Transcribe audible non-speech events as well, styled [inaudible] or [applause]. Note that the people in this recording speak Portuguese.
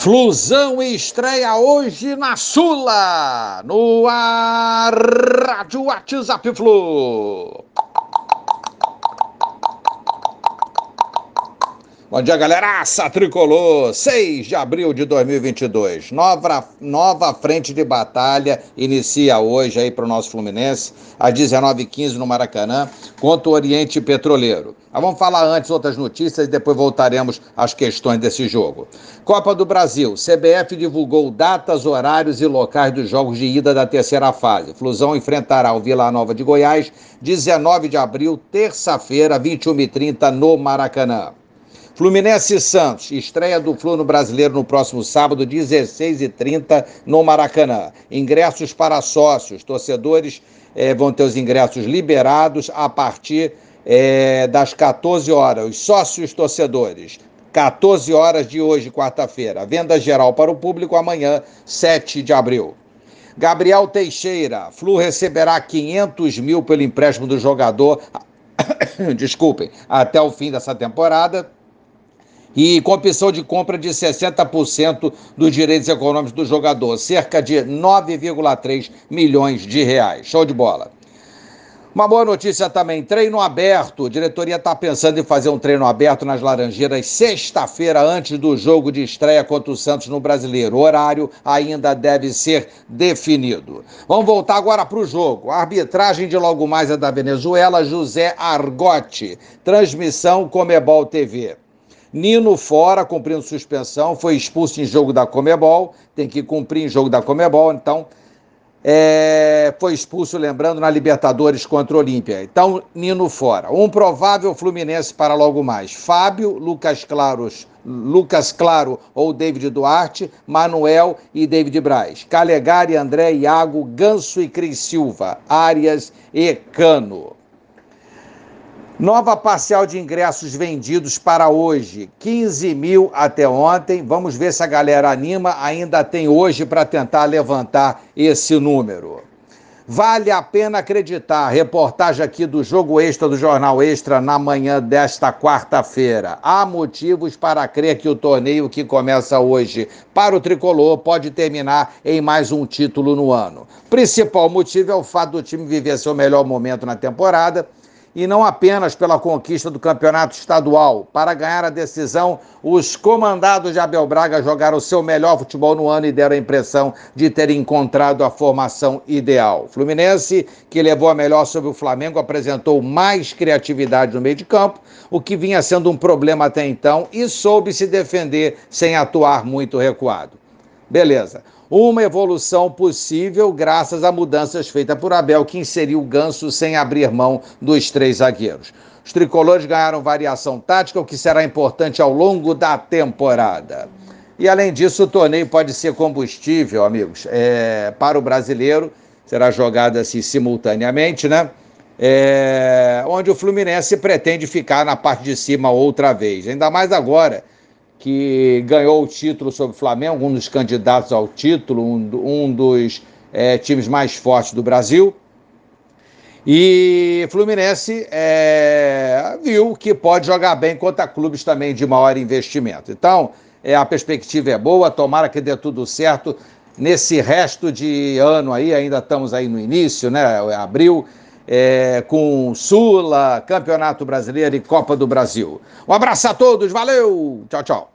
Flusão estreia hoje na Sula, no ar, Rádio WhatsApp Flu. Bom dia, galeraça tricolor! 6 de abril de 2022. Nova, nova frente de batalha inicia hoje aí para o nosso Fluminense, às 19h15 no Maracanã, contra o Oriente Petroleiro. Mas vamos falar antes outras notícias e depois voltaremos às questões desse jogo. Copa do Brasil. CBF divulgou datas, horários e locais dos jogos de ida da terceira fase. Flusão enfrentará o Vila Nova de Goiás, 19 de abril, terça-feira, 21h30, no Maracanã. Fluminense Santos, estreia do Flu no Brasileiro no próximo sábado, 16h30, no Maracanã. Ingressos para sócios, torcedores eh, vão ter os ingressos liberados a partir eh, das 14 horas. Os sócios torcedores, 14 horas de hoje, quarta-feira. Venda geral para o público amanhã, 7 de abril. Gabriel Teixeira, Flu receberá 500 mil pelo empréstimo do jogador. [coughs] Desculpem, até o fim dessa temporada e com opção de compra de 60% dos direitos econômicos do jogador, cerca de 9,3 milhões de reais. Show de bola. Uma boa notícia também, treino aberto. A diretoria está pensando em fazer um treino aberto nas Laranjeiras sexta-feira, antes do jogo de estreia contra o Santos no Brasileiro. O horário ainda deve ser definido. Vamos voltar agora para o jogo. A arbitragem de logo mais é da Venezuela, José Argote. Transmissão Comebol TV. Nino fora, cumprindo suspensão, foi expulso em jogo da Comebol, tem que cumprir em jogo da Comebol, então é, foi expulso, lembrando, na Libertadores contra o Olímpia. Então, Nino fora. Um provável Fluminense para logo mais. Fábio, Lucas Claros, Lucas Claro ou David Duarte, Manuel e David Braz. Calegari, André, Iago, Ganso e Cris Silva, Arias e Cano. Nova parcial de ingressos vendidos para hoje, 15 mil até ontem. Vamos ver se a galera anima. Ainda tem hoje para tentar levantar esse número. Vale a pena acreditar. Reportagem aqui do Jogo Extra do Jornal Extra na manhã desta quarta-feira. Há motivos para crer que o torneio que começa hoje para o tricolor pode terminar em mais um título no ano. Principal motivo é o fato do time viver seu melhor momento na temporada e não apenas pela conquista do campeonato estadual. Para ganhar a decisão, os comandados de Abel Braga jogaram o seu melhor futebol no ano e deram a impressão de ter encontrado a formação ideal. Fluminense, que levou a melhor sobre o Flamengo, apresentou mais criatividade no meio de campo, o que vinha sendo um problema até então, e soube se defender sem atuar muito recuado. Beleza uma evolução possível graças a mudanças feitas por Abel, que inseriu o Ganso sem abrir mão dos três zagueiros. Os tricolores ganharam variação tática, o que será importante ao longo da temporada. E além disso, o torneio pode ser combustível, amigos, é, para o brasileiro. Será jogado assim simultaneamente, né? É, onde o Fluminense pretende ficar na parte de cima outra vez. Ainda mais agora que ganhou o título sobre o Flamengo, um dos candidatos ao título, um, um dos é, times mais fortes do Brasil. E Fluminense é, viu que pode jogar bem contra clubes também de maior investimento. Então, é, a perspectiva é boa, tomara que dê tudo certo nesse resto de ano aí, ainda estamos aí no início, né? Abril, é, com Sula, Campeonato Brasileiro e Copa do Brasil. Um abraço a todos, valeu! Tchau, tchau.